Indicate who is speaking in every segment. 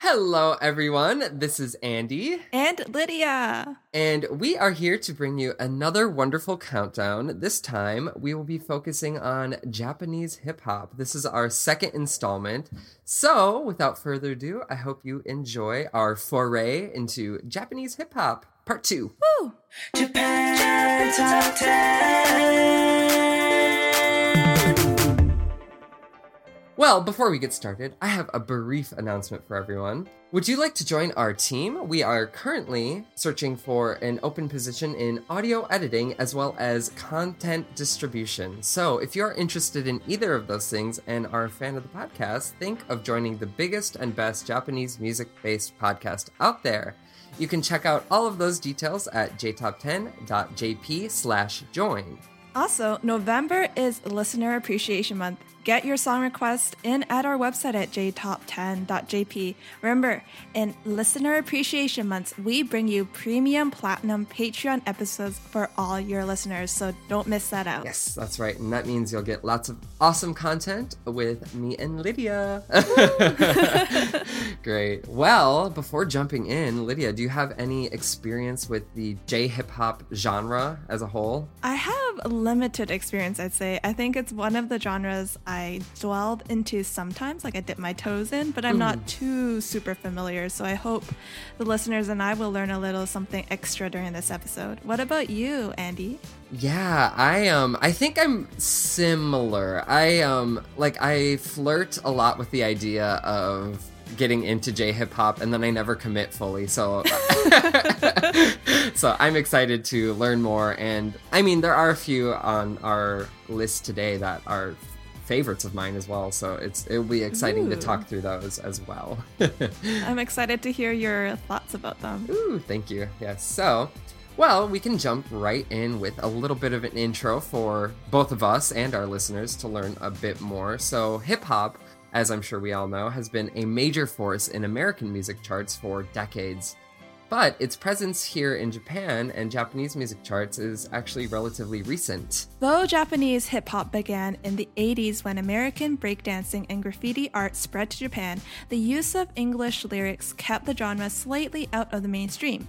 Speaker 1: Hello, everyone. This is Andy.
Speaker 2: And Lydia.
Speaker 1: And we are here to bring you another wonderful countdown. This time, we will be focusing on Japanese hip hop. This is our second installment. So, without further ado, I hope you enjoy our foray into Japanese hip hop, part two.
Speaker 2: Woo!
Speaker 3: Japan Top 10.
Speaker 1: Well, before we get started, I have a brief announcement for everyone. Would you like to join our team? We are currently searching for an open position in audio editing as well as content distribution. So, if you're interested in either of those things and are a fan of the podcast, think of joining the biggest and best Japanese music based podcast out there. You can check out all of those details at jtop10.jp slash join.
Speaker 2: Also, November is Listener Appreciation Month. Get your song request in at our website at jtop10.jp. Remember, in Listener Appreciation Months, we bring you premium platinum Patreon episodes for all your listeners, so don't miss that out.
Speaker 1: Yes, that's right. And that means you'll get lots of awesome content with me and Lydia. Great. Well, before jumping in, Lydia, do you have any experience with the J hip hop genre as a whole?
Speaker 2: I have limited experience, I'd say. I think it's one of the genres I dwelled into sometimes, like I dip my toes in, but I'm not too super familiar. So I hope the listeners and I will learn a little something extra during this episode. What about you, Andy?
Speaker 1: Yeah, I um I think I'm similar. I um like I flirt a lot with the idea of getting into J hip hop and then I never commit fully. So So I'm excited to learn more and I mean there are a few on our list today that are favorites of mine as well. So it's it'll be exciting to talk through those as well.
Speaker 2: I'm excited to hear your thoughts about them.
Speaker 1: Ooh, thank you. Yes. So, well, we can jump right in with a little bit of an intro for both of us and our listeners to learn a bit more. So, hip hop, as I'm sure we all know, has been a major force in American music charts for decades. But its presence here in Japan and Japanese music charts is actually relatively recent.
Speaker 2: Though Japanese hip hop began in the 80s when American breakdancing and graffiti art spread to Japan, the use of English lyrics kept the genre slightly out of the mainstream.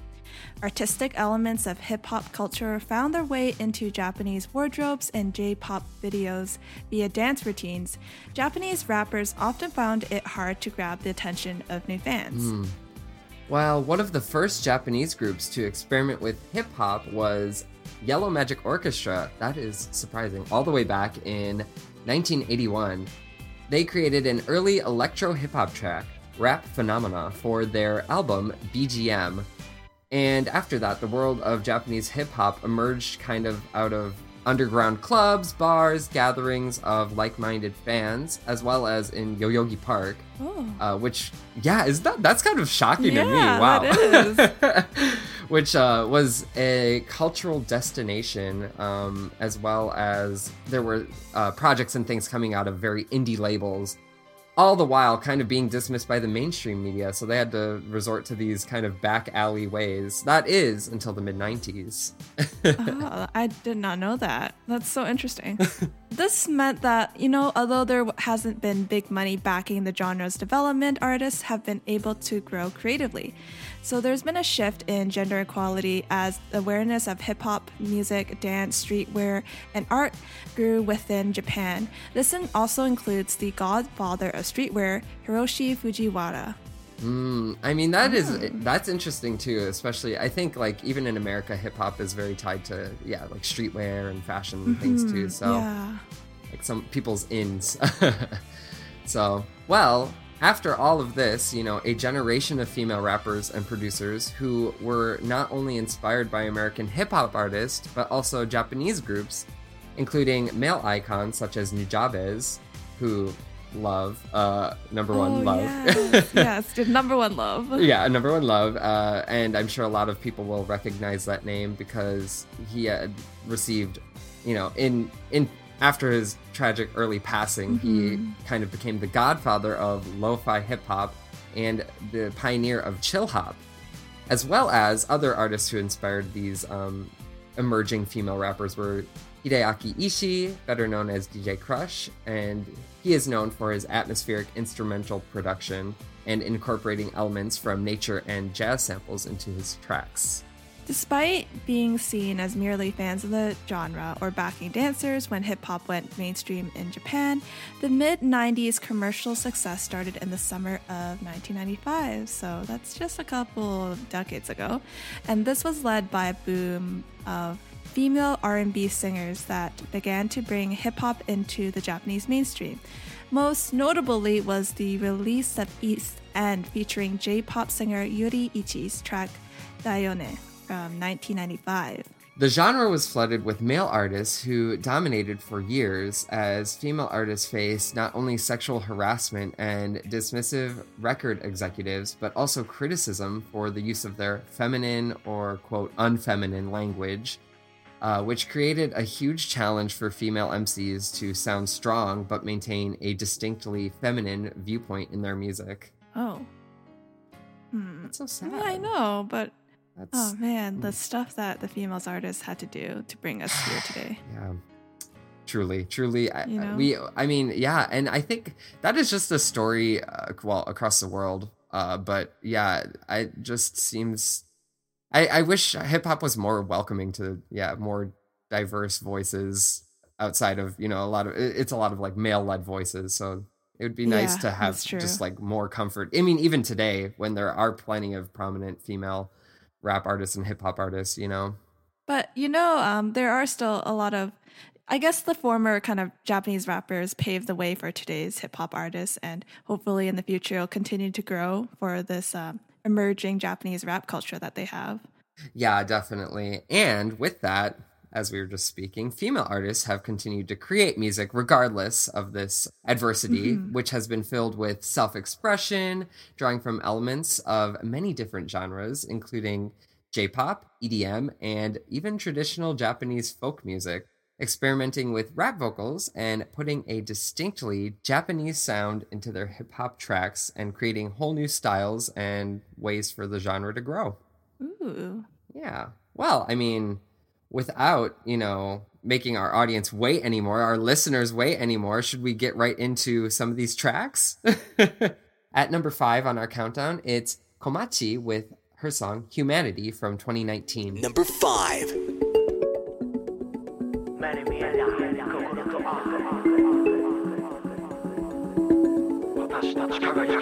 Speaker 2: Artistic elements of hip hop culture found their way into Japanese wardrobes and J pop videos via dance routines. Japanese rappers often found it hard to grab the attention of new fans. Hmm.
Speaker 1: While one of the first Japanese groups to experiment with hip hop was Yellow Magic Orchestra, that is surprising, all the way back in 1981, they created an early electro hip hop track, Rap Phenomena, for their album BGM. And after that, the world of Japanese hip hop emerged kind of out of underground clubs, bars, gatherings of like minded fans, as well as in Yoyogi Park.
Speaker 2: Oh.
Speaker 1: Uh, which, yeah, is that that's kind of shocking to me. Wow,
Speaker 2: that
Speaker 1: which uh, was a cultural destination, um, as well as there were uh, projects and things coming out of very indie labels. All the while kind of being dismissed by the mainstream media. So they had to resort to these kind of back alley ways. That is until the mid 90s.
Speaker 2: oh, I did not know that. That's so interesting. this meant that, you know, although there hasn't been big money backing the genre's development, artists have been able to grow creatively. So there's been a shift in gender equality as awareness of hip hop, music, dance, streetwear, and art grew within Japan. This also includes the godfather of streetwear, Hiroshi Fujiwara.
Speaker 1: Mm, I mean that is that's interesting too. Especially, I think like even in America, hip hop is very tied to yeah, like streetwear and fashion and things too. So
Speaker 2: Yeah.
Speaker 1: like some people's ins. so well, after all of this, you know, a generation of female rappers and producers who were not only inspired by American hip hop artists but also Japanese groups, including male icons such as Nujabes, who love uh number one
Speaker 2: oh,
Speaker 1: love.
Speaker 2: Yes, yes, the number one love.
Speaker 1: yeah, number one love, uh, and I'm sure a lot of people will recognize that name because he had received, you know, in in after his tragic early passing, he kind of became the godfather of lo-fi hip hop and the pioneer of chill hop, as well as other artists who inspired these um, emerging female rappers were Hideaki Ishii, better known as DJ Krush, and he is known for his atmospheric instrumental production and incorporating elements from nature and jazz samples into his tracks.
Speaker 2: Despite being seen as merely fans of the genre or backing dancers when hip hop went mainstream in Japan, the mid 90s commercial success started in the summer of 1995, so that's just a couple of decades ago. And this was led by a boom of female R&B singers that began to bring hip hop into the Japanese mainstream. Most notably was the release of East End featuring J-pop singer Yuri Ichii's track Dayone from 1995.
Speaker 1: The genre was flooded with male artists who dominated for years as female artists faced not only sexual harassment and dismissive record executives, but also criticism for the use of their feminine or, quote, unfeminine language, uh, which created a huge challenge for female MCs to sound strong but maintain a distinctly feminine viewpoint in their music.
Speaker 2: Oh. Hmm.
Speaker 1: That's so sad.
Speaker 2: Yeah, I know, but
Speaker 1: That's,
Speaker 2: oh man, the stuff that the females artists had to do to bring us here today.
Speaker 1: Yeah. Truly, truly, I,
Speaker 2: You know?
Speaker 1: we. I mean, yeah, and I think that is just a story, uh, well, across the world. Uh, but yeah, I just seems. I I wish hip hop was more welcoming to yeah more diverse voices outside of you know a lot of it's a lot of like male led voices. So it would be nice
Speaker 2: Yeah,
Speaker 1: to have just like more comfort. I mean, even today when there are plenty of prominent female rap artists and hip hop artists, you know.
Speaker 2: But you know, um, there are still a lot of, I guess, the former kind of Japanese rappers paved the way for today's hip hop artists, and hopefully in the future it'll continue to grow for this um, emerging Japanese rap culture that they have.
Speaker 1: Yeah, definitely. And with that, as we were just speaking, female artists have continued to create music regardless of this adversity, mm-hmm. which has been filled with self expression, drawing from elements of many different genres, including J pop, EDM, and even traditional Japanese folk music, experimenting with rap vocals and putting a distinctly Japanese sound into their hip hop tracks and creating whole new styles and ways for the genre to grow.
Speaker 2: Ooh.
Speaker 1: Yeah. Well, I mean, without, you know, making our audience wait anymore, our listeners wait anymore, should we get right into some of these tracks? At number five on our countdown, it's COMA-CHI with her song Humanity from 2019.
Speaker 4: Number five.
Speaker 3: 目に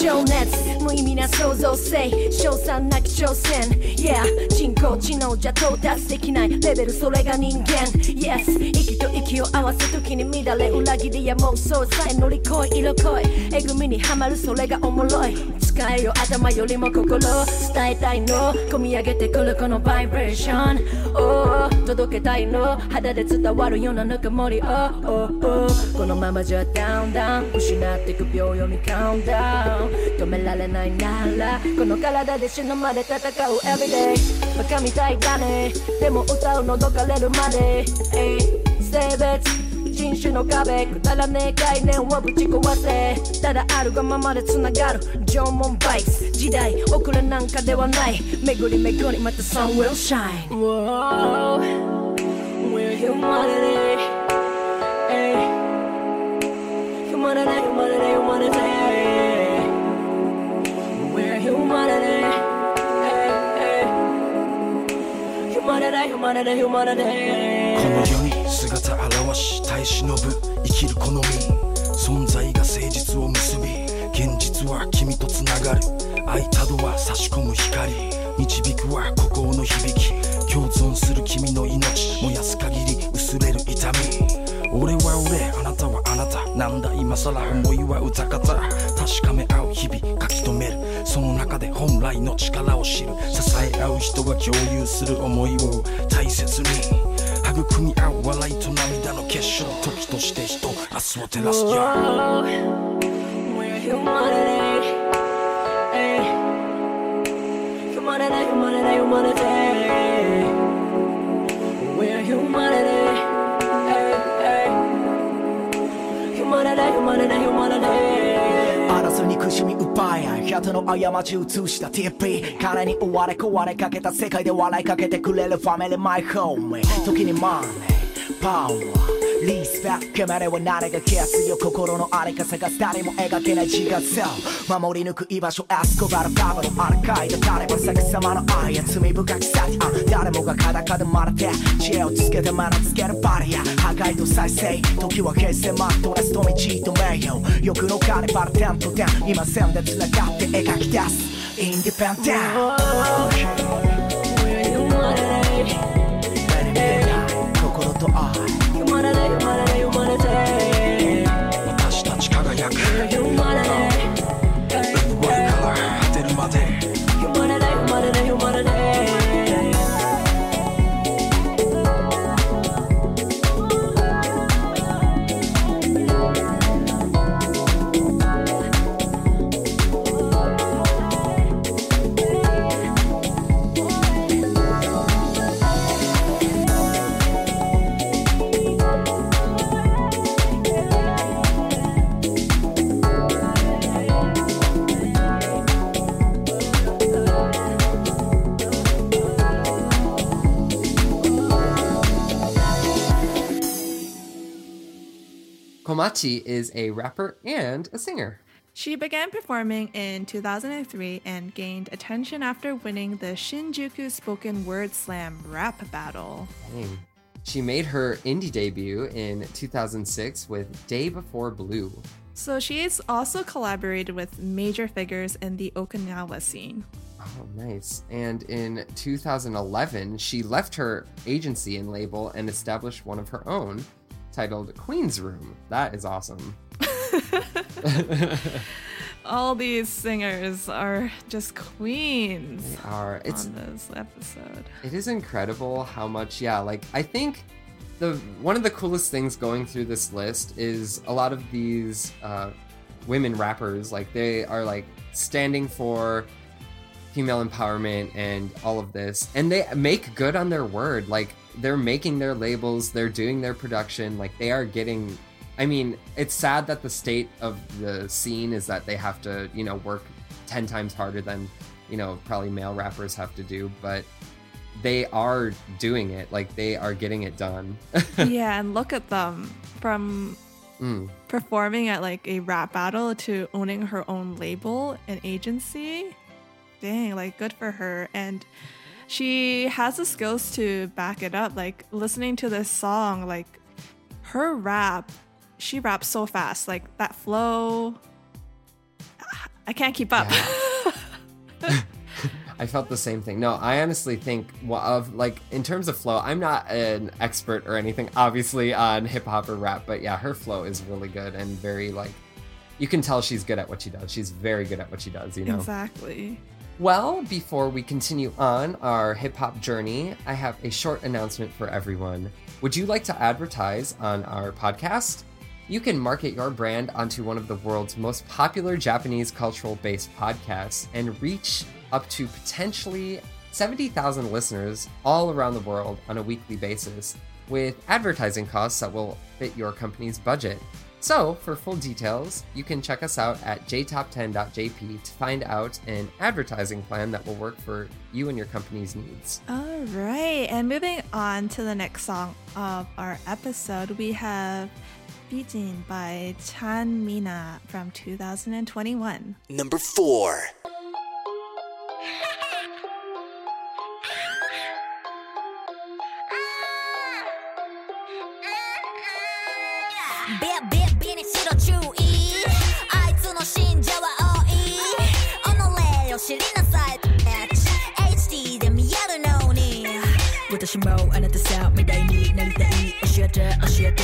Speaker 5: 情熱。無意味な創造性。賞賛なき挑戦。Yeah 人工知能じゃ到達できないレベル。それが人間。Yes 息と息を合わせ時に乱れ裏切りや妄想さえ乗り越え色恋。えぐみにはまるそれがおもろい。使えよ頭よりも心。伝えたいの。込み上げてくるこのバイブレーション Oh 届けたいの。肌で伝わるようなぬくもり Oh oh oh この
Speaker 6: ままじゃダウンダウン。失っていく秒読みカウンダウン止められないならこの体で死ぬまで戦う。Everyday バカみたいだね。でも歌うのどかれるまで、性別人種の壁くだらねえ概念をぶち壊せただあるがままで繋がる縄文バイス時代遅れなんかではない巡り巡りまた sun will shine Whoa, we're humanity hey. Humanity, humanity, humanity We're humanity hey, hey. Humanity, humanity, humanity
Speaker 3: の世に姿現し耐え忍ぶ生きる好み存在が誠実を結び現実は君とつながる。開いたドア差し込む光。導くは心の響き共存する君の命燃やす限り薄れる痛み。俺は俺あなたはあなた。なんだ今更思いは歌方確かめ合う日々書き留める。その中で本来の力を知る。支え合う人が共有する思いを大切に。育み合う笑いと涙の結晶。時として人明日を照らす
Speaker 6: Whoa, We're
Speaker 7: 奪い合い人の過ち映した TP 彼に追われ壊れかけた世界で笑いかけてくれるファミリーマイホーム時にマネーパワーリスペクトまでは何が消すよ心のありか探す誰も描けない自画像守り抜く居場所エスコバルバブのアルカイダ誰も逆さまの愛や罪深きさあ誰もが裸でまれて知恵をつけて学びつけるバリア破壊と再生時は平成マットレスと道と名誉欲のカーニバルテントテン今線で繋がって描き出すインディペンデン心と愛
Speaker 1: COMA-CHI is a rapper and a singer.
Speaker 2: She began performing in 2003 and gained attention after winning the Shinjuku Spoken Word Slam rap battle.
Speaker 1: Dang. She made her indie debut in 2006 with Day Before Blue.
Speaker 2: So she's also collaborated with major figures in the Okinawa scene.
Speaker 1: Oh, nice. And in 2011, she left her agency and label and established one of her own titled Queen's Room. That is awesome.
Speaker 2: All these singers are just queens
Speaker 1: They are. It's
Speaker 2: on this episode.
Speaker 1: it is incredible how much yeah like i think the one of the coolest things going through this list is a lot of these uh, women rappers like they are like standing for female empowerment and all of this and they make good on their word like they're making their labels they're doing their production like they are getting i mean it's sad that the state of the scene is that they have to you know work 10 times harder than you know probably male rappers have to do but they are doing it like they are getting it done
Speaker 2: yeah, and look at them from
Speaker 1: Mm.
Speaker 2: performing at like a rap battle to owning her own label and agency. Dang, like good for her. And she has the skills to back it up. Like listening to this song, like her rap, she raps so fast. Like that flow, I can't keep up.
Speaker 1: I felt the same thing. No, I honestly think well, of like in terms of flow, I'm not an expert or anything, obviously on hip hop or rap, but yeah, her flow is really good and very like you can tell she's good at what she does. She's very good at what she does, you know.
Speaker 2: Exactly.
Speaker 1: Well, before we continue on our hip hop journey, I have a short announcement for everyone. Would you like to advertise on our podcast? you can market your brand onto one of the world's most popular Japanese cultural based podcasts and reach up to potentially 70,000 listeners all around the world on a weekly basis with advertising costs that will fit your company's budget. So, for full details, you can check us out at jtop10.jp to find out an advertising plan that will work for you and your company's needs.
Speaker 2: All right, and moving on to the next song of our episode, we have Bijin by Chanmina from 2021.
Speaker 8: Number 4.
Speaker 9: talking about أنا تساء مدعيني نلتقي أشياء أشياء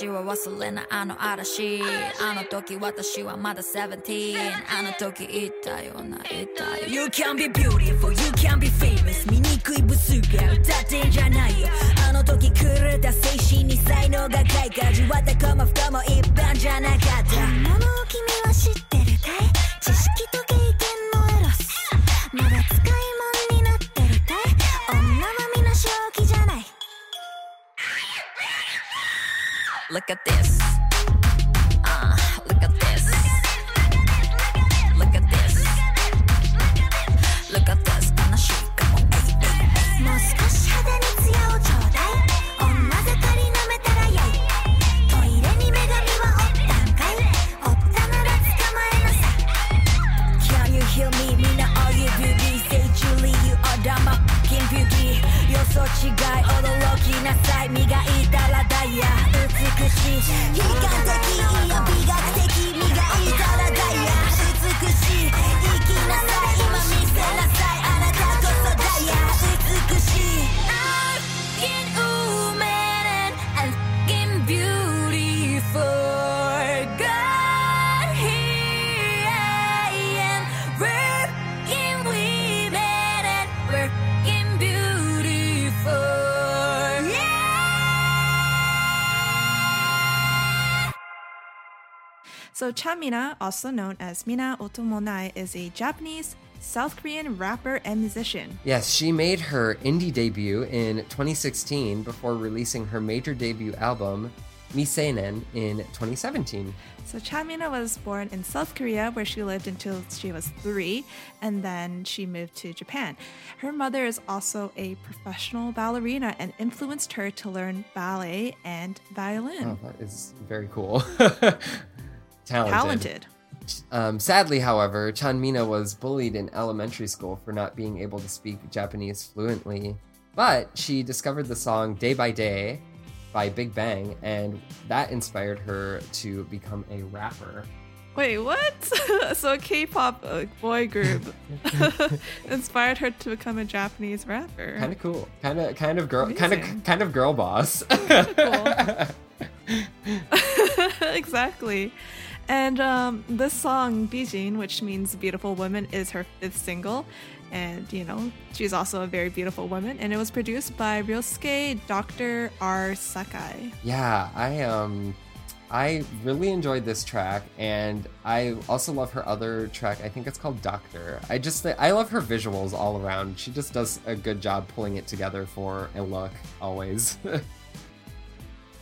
Speaker 9: 私は忘れないあの嵐。あの時私はまだ17あの時言ったよな言ったよ。You can be beautiful, you can be famous 醜いブスが歌ってんじゃないよ。あの時狂った精神に才能が開花。味わったかも不可も一般じゃない
Speaker 2: Chanmina, also known as Mina Otomonai, is a Japanese South Korean rapper and musician.
Speaker 1: Yes, she made her indie debut in 2016 before releasing her major debut album, Miseinen, in 2017.
Speaker 2: So Chanmina was born in South Korea, where she lived until she was three, and then she moved to Japan. Her mother is also a professional ballerina and influenced her to learn ballet and violin.
Speaker 1: Oh, that is very cool. Talented.
Speaker 2: Talented.
Speaker 1: Um, sadly, however, Chanmina was bullied in elementary school for not being able to speak Japanese fluently. But she discovered the song Day by Day by Big Bang, and that inspired her to become a rapper.
Speaker 2: Wait, what? so a K-pop uh, boy group inspired her to become a Japanese rapper.
Speaker 1: Kind of cool. Kind of, kind of girl, kind of, kind of girl boss.
Speaker 2: exactly. And um, this song, Bijin, which means beautiful woman, is her fifth single. And, you know, she's also a very beautiful woman. And it was produced by Ryosuke Dr. R. Sakai.
Speaker 1: Yeah, I um I really enjoyed this track and I also love her other track. I think it's called Doctor. I just I love her visuals all around. She just does a good job pulling it together for a look always.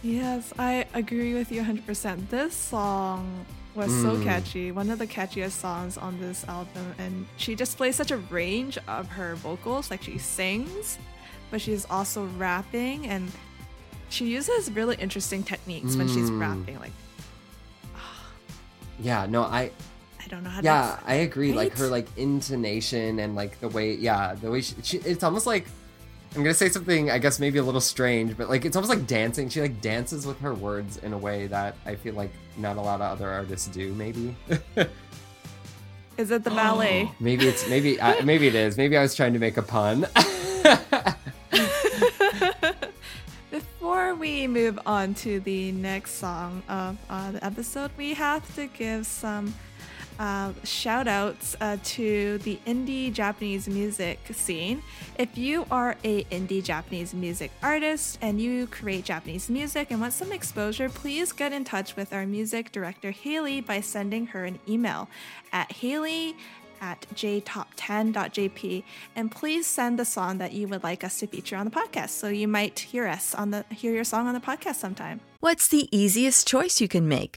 Speaker 2: Yes, I agree with you 100%. This song was so
Speaker 1: Mm.
Speaker 2: catchy, one of the catchiest songs on this album, and she displays such a range of her vocals. Like she sings, but she's also rapping, and she uses really interesting techniques when she's
Speaker 1: Mm.
Speaker 2: rapping. Like,
Speaker 1: yeah, no, I
Speaker 2: I don't know how
Speaker 1: Yeah,
Speaker 2: to.
Speaker 1: Yeah, I agree. Like her like intonation and like the way, yeah, the way she, she it's almost like I'm gonna say something I guess maybe a little strange, but like it's almost like dancing. She like dances with her words in a way that I feel like not a lot of other artists do. Maybe,
Speaker 2: Is it the ballet?
Speaker 1: maybe it's maybe uh, maybe it is. Maybe I was trying to make a pun.
Speaker 2: Before we move on to the next song of uh, the episode, we have to give some uh, shout outs uh, to the indie Japanese music scene. If you are a indie Japanese music artist and you create Japanese music and want some exposure, please get in touch with our music director Haley by sending her an email at Haley at jtop10.jp and please send the song that you would like us to feature on the podcast so you might hear us on the hear your song on the podcast sometime
Speaker 10: What's the easiest choice you can make?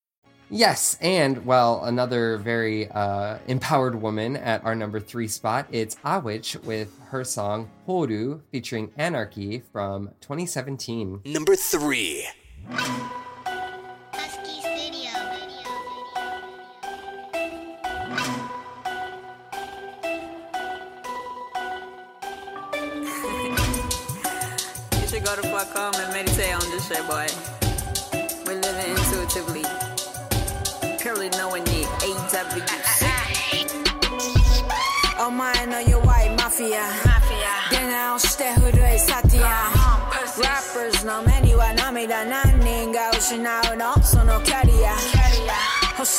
Speaker 1: Yes, and well, another very uh, empowered woman at our number three spot. It's Awich with her song Horu featuring Anarchy from 2017.
Speaker 4: Number three.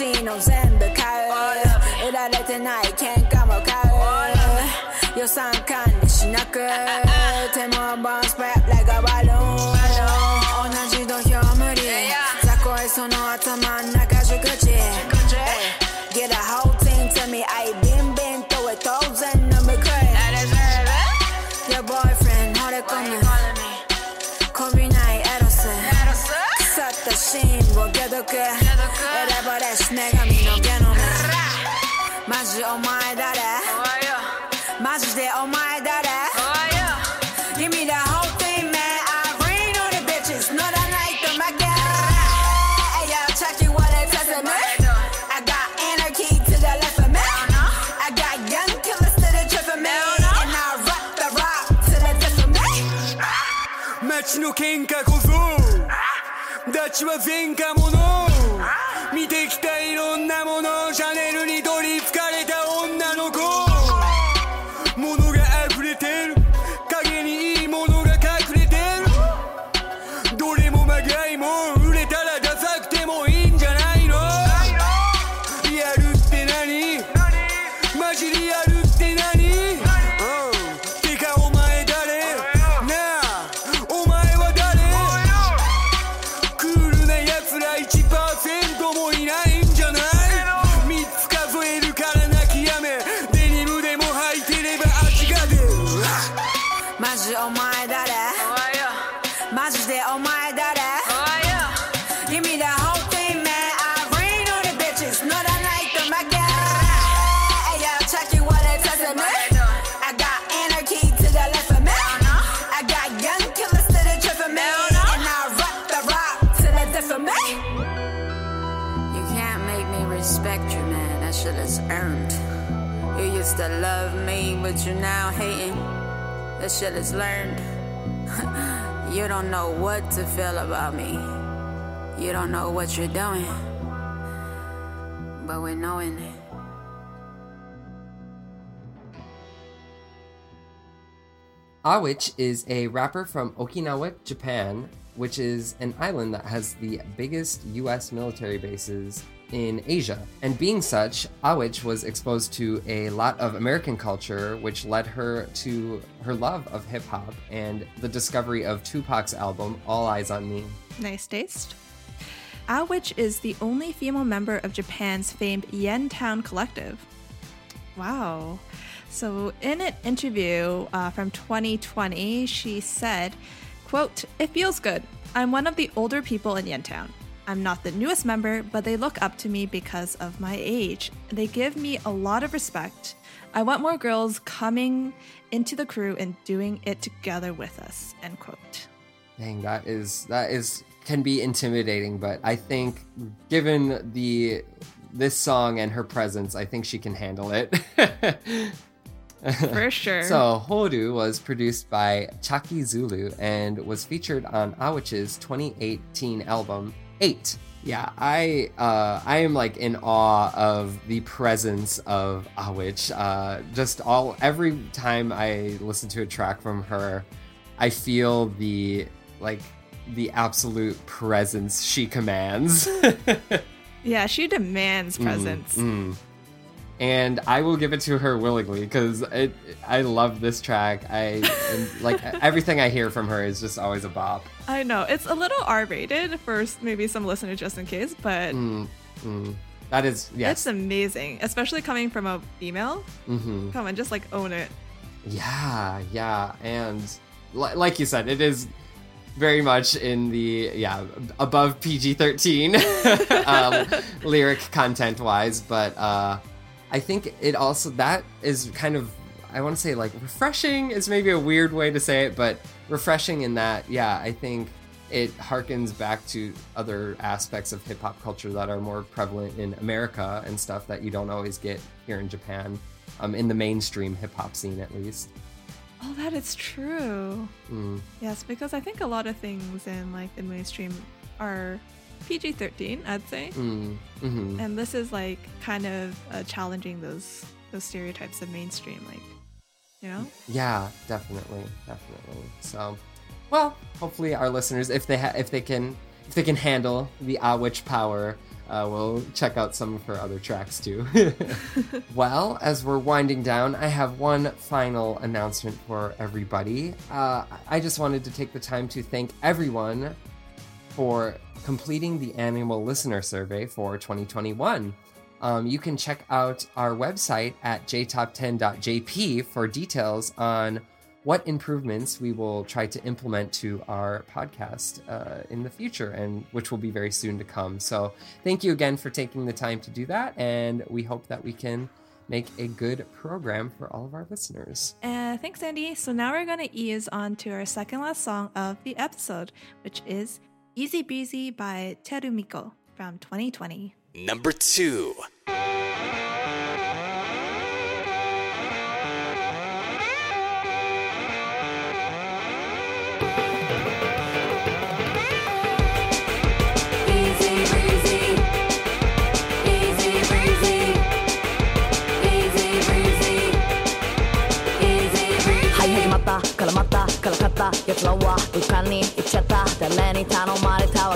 Speaker 11: しいの全部買う。売られてない喧嘩も買う。予算管理しなくてもボンスペップ like a balloon 同じ土俵無理雑魚いその頭なの
Speaker 4: 喧嘩こそダチは前科者見てきたいろんなもの。シャネルに取りつかれ
Speaker 11: to love me, but you now hating. This shit is learned. you don't know what to feel about me. You don't know what you're doing. But we're knowing it.
Speaker 1: Awich is a rapper from Okinawa, Japan, which is an island that has the biggest US military bases in Asia. And being such, Awich was exposed to a lot of American culture, which led her to her love of hip hop and the discovery of Tupac's album, All Eyes on Me.
Speaker 2: Nice taste. Awich is the only female member of Japan's famed Yentown Collective. Wow. So, in an interview uh, from 2020, she said, quote, It feels good. I'm one of the older people in Yentown. I'm not the newest member, but they look up to me because of my age. They give me a lot of respect. I want more girls coming into the crew and doing it together with us. End quote.
Speaker 1: Dang, that is that is can be intimidating, but I think given the this song and her presence, I think she can handle it.
Speaker 2: For sure.
Speaker 1: So Horu was produced by Chaki Zulu and was featured on Awich's 2018 album Eight. Yeah, I uh, I am like in awe of the presence of Awich. Uh, just all every time I listen to a track from her, I feel the like the absolute presence she commands.
Speaker 2: Yeah, she demands presence.
Speaker 1: Mm. And I will give it to her willingly because. I love this track. I like everything I hear from her is just always a bop.
Speaker 2: I know. It's a little R rated for maybe some listeners just in case, but
Speaker 1: Mm, mm. That is yes.
Speaker 2: it's amazing, especially coming from a female.
Speaker 1: hmm
Speaker 2: Come on, just like own it.
Speaker 1: Yeah, yeah, and li- like you said, it is very much in the yeah above PG thirteen um, lyric content wise, but uh, I think it also that is kind of I want to say like refreshing is maybe a weird way to say it, but refreshing in that yeah I think it harkens back to other aspects of hip hop culture that are more prevalent in America and stuff that you don't always get here in Japan, um, in the mainstream hip hop scene at least.
Speaker 2: Oh, that is true.
Speaker 1: Mm.
Speaker 2: Yes, because I think a lot of things in like the mainstream are PG thirteen, I'd say,
Speaker 1: Mm. hmm
Speaker 2: and this is like kind of uh, challenging those those stereotypes of mainstream, like you know.
Speaker 1: Yeah, definitely, definitely. So, well, hopefully our listeners, if they ha- if they can if they can handle the Ah Witch power, uh, will check out some of her other tracks too. well, as we're winding down, I have one final announcement for everybody. Uh, I just wanted to take the time to thank everyone for completing the annual listener survey for 2021. Um, you can check out our website at jtop10.jp for details on what improvements we will try to implement to our podcast uh, in the future, and which will be very soon to come. So, thank you again for taking the time to do that, and we hope that we can make a good program for all of our listeners.
Speaker 2: Uh, thanks, Andy. So now we're gonna ease on to our second last song of the episode, which is "Easy Breezy" by chelmico from 2020.
Speaker 8: Number two.
Speaker 5: 浮かに行っちゃった。誰に頼まれたわ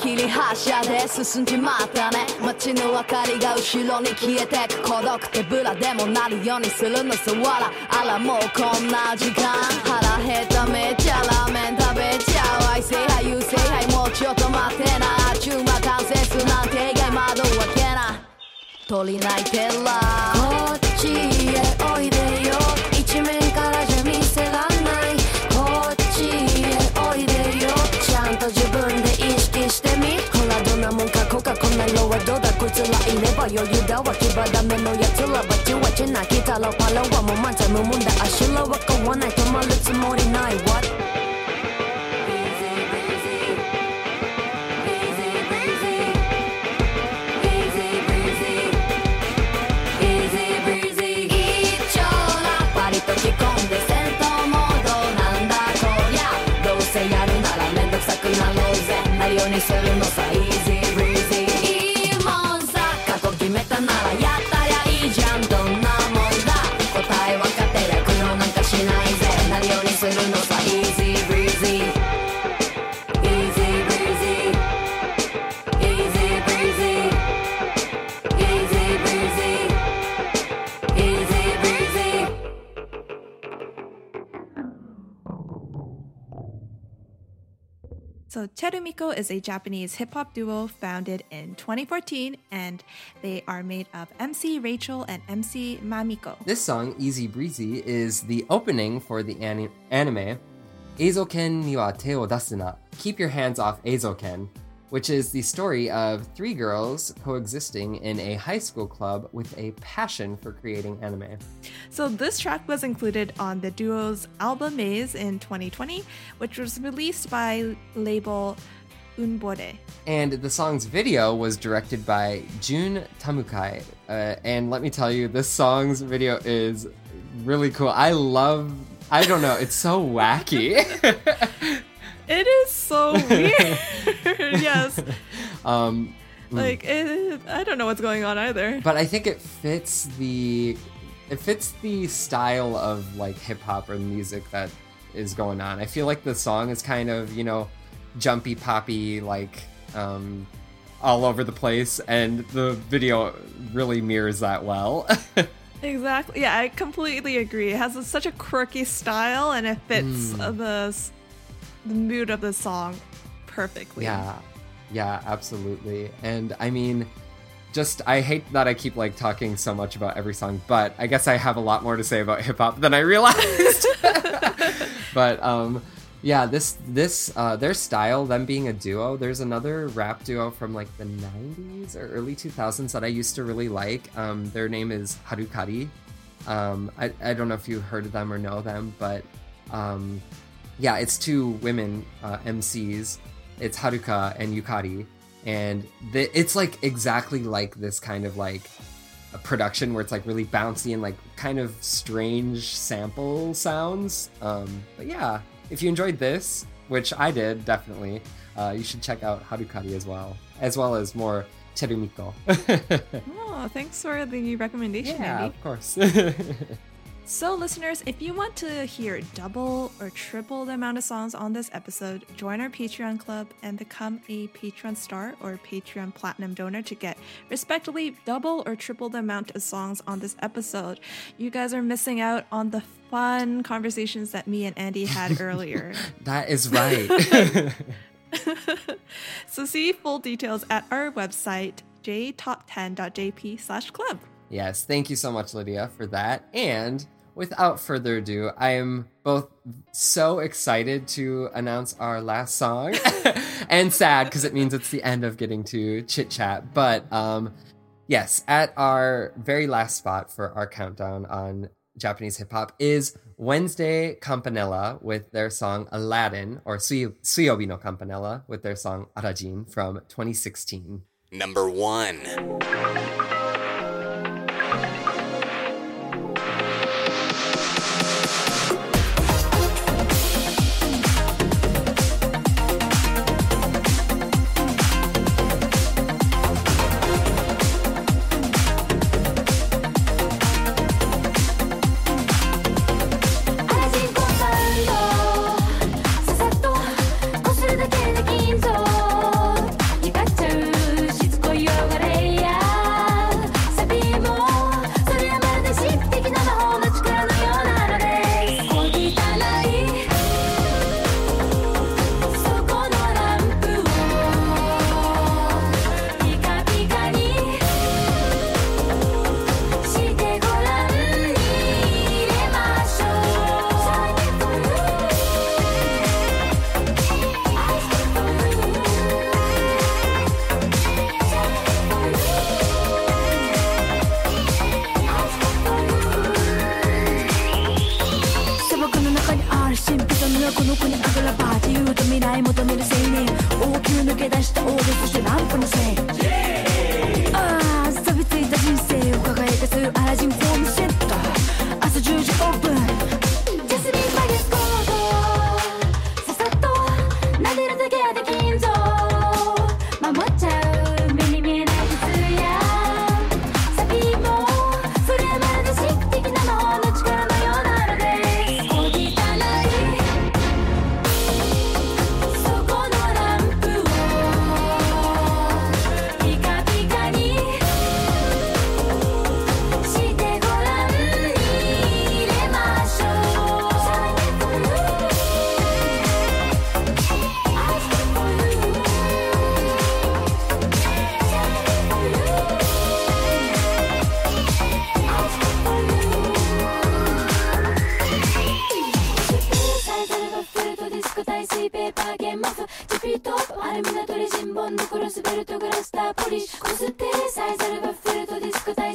Speaker 5: 切り発車で進んじまったね街の明かりが後ろに消えてく孤独手ぶらでもなるようにするのさ。わらあらもうこんな時間腹減っためっちゃラーメン食べちゃう愛せはい優勢はいもうちょっと待ってな。あちゅうま完成するなんて以外窓開けな。鳥泣いてら いれば余裕だわ牙ダメのやつらバチバチなきたらパラはもう満載無問だ足らは買わない止まるつもりない What? Easy breezy 一丁
Speaker 2: So chelmico is a Japanese hip hop duo founded in 2014, and they are made of MC Rachel and MC Mamiko.
Speaker 1: This song, Easy Breezy, is the opening for the ani- anime Eizoken ni wa te o dasu na. Keep your hands off Eizoken, which is the story of three girls coexisting in a high school club with a passion for creating anime.
Speaker 2: So this track was included on the duo's album Maze in 2020, which was released by label unBORDE.
Speaker 1: And the song's video was directed by Jun Tamukai. Uh, and let me tell you, this song's video is really cool. I love, I don't know, it's so wacky.
Speaker 2: It is so weird. yes.
Speaker 1: um,
Speaker 2: Like, it, I don't know what's going on either.
Speaker 1: but I think it fits the it fits the style of like hip hop or music that is going on. I feel like the song is kind of, you know, jumpy poppy like um all over the place and the video really mirrors that well.
Speaker 2: Exactly. Yeah, I completely agree. It has a, such a quirky style and it fits
Speaker 1: Mm.
Speaker 2: the, the mood of the song perfectly.
Speaker 1: Yeah, yeah, absolutely. And I mean, just I hate that I keep like talking so much about every song, but I guess I have a lot more to say about hip hop than I realized. but um, yeah, this this uh, their style, them being a duo. There's another rap duo from like the '90s or early 2000s that I used to really like. Um, their name is Halcali. Um, I I don't know if you heard of them or know them, but um, yeah, it's two women uh, MCs. It's Haruka and Yukari, and the, it's like exactly like this kind of like a production where it's like really bouncy and like kind of strange sample sounds. Um, but yeah, if you enjoyed this, which I did definitely, uh, you should check out Halcali as well, as well as more chelmico.
Speaker 2: Oh, thanks for the recommendation,
Speaker 1: yeah,
Speaker 2: Andy.
Speaker 1: of course.
Speaker 2: So, listeners, if you want to hear double or triple the amount of songs on this episode, join our Patreon club and become a Patreon star or Patreon platinum donor to get respectively double or triple the amount of songs on this episode. You guys are missing out on the fun conversations that me and Andy had earlier.
Speaker 1: that is right.
Speaker 2: so, see full details at our website, jtop10.jp slash club.
Speaker 1: Yes, thank you so much, Lydia, for that. And without further ado, I am both so excited to announce our last song and sad because it means it's the end of getting to chit chat. But um, yes, at our very last spot for our countdown on Japanese hip hop is Wednesday Campanella with their song Aladdin, or Suyo- Suyobi no Campanella with their song Arajin from 2016.
Speaker 8: Number one.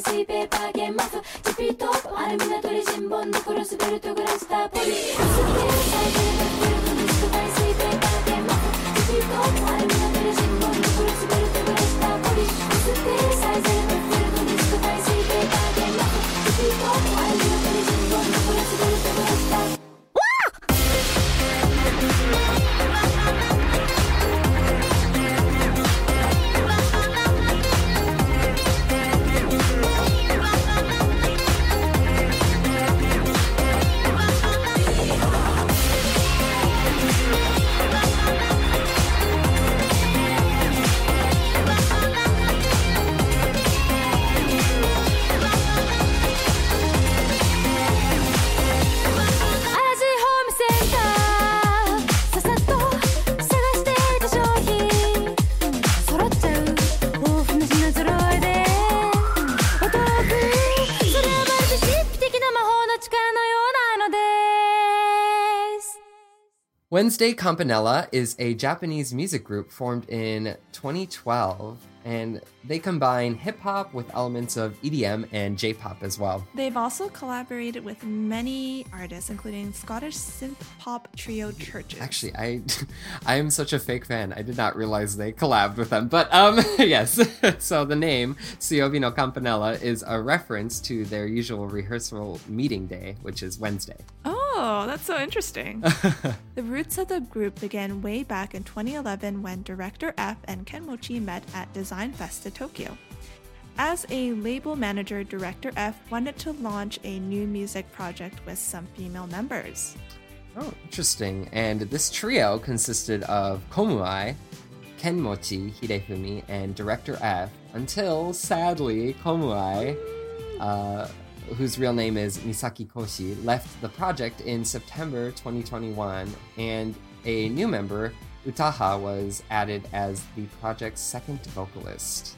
Speaker 5: と
Speaker 12: ディスコ耐水ペーパーゲンマフジピートップアルミナトリジンボンドクロスベルトグラスターポリ
Speaker 1: Wednesday Campanella is a Japanese music group formed in 2012, and they combine hip hop with elements of EDM and J pop as well.
Speaker 2: They've also collaborated with many artists, including Scottish synth pop trio CHVRCHES.
Speaker 1: Actually, I I am such a fake fan. I did not realize they collabed with them. But um yes. so the name Siobi no Campanella is a reference to their usual rehearsal meeting day, which is Wednesday.
Speaker 2: Oh, that's so interesting. the roots of the group began way back in 2011 when Director F and Kenmochi met at Design Festa Tokyo. As a label manager, Director F wanted to launch a new music project with some female members.
Speaker 1: Oh, interesting. And this trio consisted of Komuai, Kenmochi Hidefumi, and Director F until, sadly, Komuai, uh, whose real name is Misaki Koshi, left the project in September 2021, and a new member, Utaha, was added as the project's second vocalist.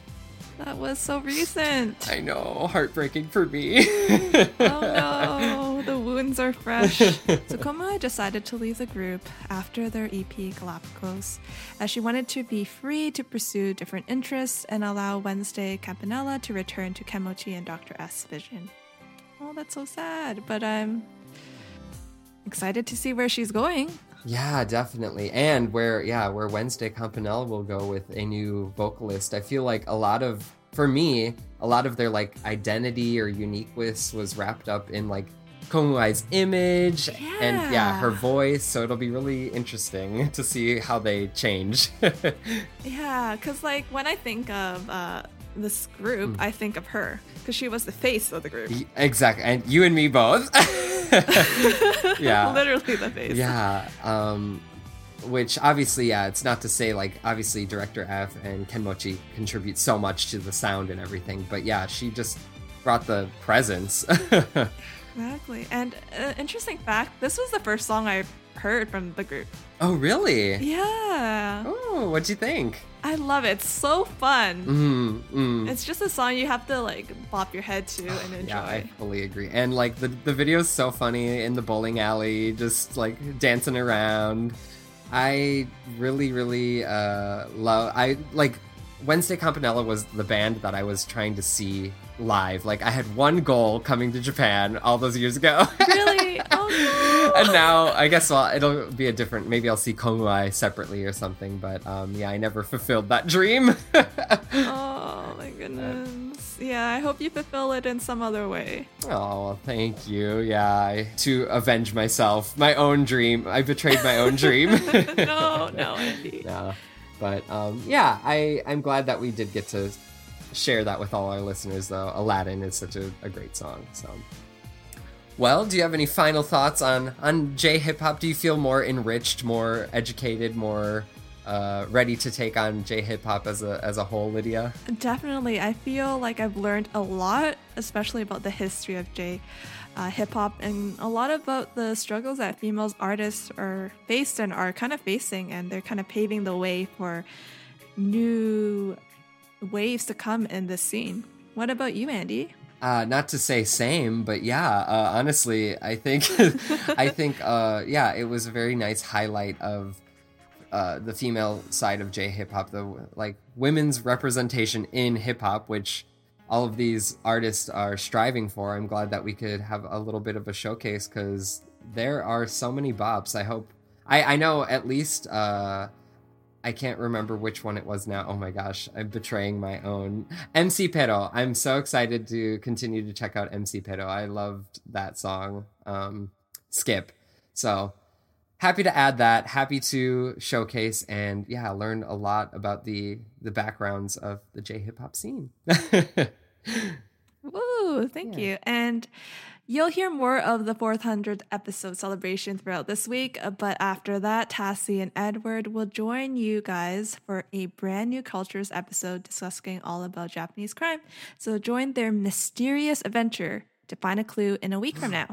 Speaker 2: That was so recent.
Speaker 1: I know, heartbreaking for me.
Speaker 2: oh no, the wounds are fresh. so Komai decided to leave the group after their EP Galapagos, as she wanted to be free to pursue different interests and allow Wednesday Campanella to return to Kenmochi and Dr. S vision. Oh, that's so sad, but I'm excited to see where she's going.
Speaker 1: Yeah, definitely. And where yeah, where Wednesday Campanella will go with a new vocalist. I feel like a lot of for me, a lot of their like identity or uniqueness was wrapped up in like Komuai's image and yeah, her voice. So it'll be really interesting to see how they change.
Speaker 2: Yeah, because like when I think of uh, this group, I think of her because she was the face of the group.
Speaker 1: exactly. And you and me both. yeah.
Speaker 2: Literally the face.
Speaker 1: Yeah. Um, which obviously, yeah, it's not to say like obviously director F and Kenmochi contribute so much to the sound and everything, but yeah, she just brought the presence.
Speaker 2: Exactly. And uh, interesting fact, this was the first song I heard from the group.
Speaker 1: oh, really?
Speaker 2: Yeah.
Speaker 1: Oh, what'd you think?
Speaker 2: I love it. It's so fun.
Speaker 1: Mm, mm.
Speaker 2: It's just a song you have to like bop your head to and enjoy.
Speaker 1: Yeah, I fully agree. And like the the video's so funny in the bowling alley, just like dancing around. I really, really uh love I like Wednesday Campanella was the band that I was trying to see live. Like I had one goal coming to Japan all those years ago.
Speaker 2: Really? Oh no.
Speaker 1: and now I guess well, it'll be a different. Maybe I'll see Komuai separately or something. But um, yeah, I never fulfilled that dream.
Speaker 2: oh my goodness. Yeah, I hope you fulfill it in some other way.
Speaker 1: Oh, well, thank you. Yeah, I, to avenge myself, my own dream. I betrayed my own dream.
Speaker 2: no, no, Andy.
Speaker 1: no, but um, yeah, I I'm glad that we did get to share that with all our listeners. Though Aladdin is such a, a great song. So. Well, do you have any final thoughts on on J hip hop? Do you feel more enriched, more educated, more uh, ready to take on J hip hop as a as a whole, Lydia?
Speaker 2: Definitely. I feel like I've learned a lot, especially about the history of J uh, hip hop and a lot about the struggles that females artists are faced and are kind of facing, and they're kind of paving the way for new waves to come in this scene. What about you, Andy?
Speaker 1: Uh, not to say same, but yeah, uh, honestly, I think, I think, uh, yeah, it was a very nice highlight of uh, the female side of J hip hop, the like women's representation in hip hop, which all of these artists are striving for. I'm glad that we could have a little bit of a showcase because there are so many bops. I hope, I, I know at least, uh, I can't remember which one it was now. Oh my gosh, I'm betraying my own. MC Pero. I'm so excited to continue to check out MC Pero. I loved that song. Um, Skip. So happy to add that. Happy to showcase and yeah, learn a lot about the the backgrounds of the J hip hop scene.
Speaker 2: Woo! Thank
Speaker 1: Yeah.
Speaker 2: you. And you'll hear more of the 400th episode celebration throughout this week. uh, But after that, Tassie and Edward will join you guys for a brand new cultures episode discussing all about Japanese crime. So join their mysterious adventure to find a clue in a week from now.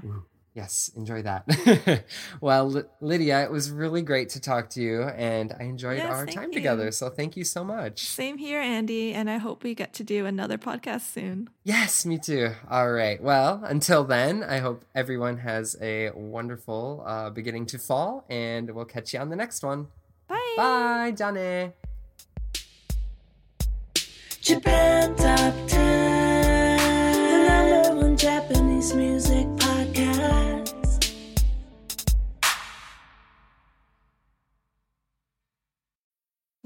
Speaker 1: Yes, enjoy that. well, Lydia, it was really great to talk to you and I enjoyed
Speaker 2: Yes,
Speaker 1: our time
Speaker 2: you.
Speaker 1: together. So thank you so much.
Speaker 2: Same here, Andy, and I hope we get to do another podcast soon.
Speaker 1: Yes, me too. All right. Well, until then, I hope everyone has a wonderful uh, beginning to fall, and we'll catch you on the next one.
Speaker 2: Bye.
Speaker 1: Bye, Johnny.
Speaker 8: Japan Top 10, the number one Japanese music podcast.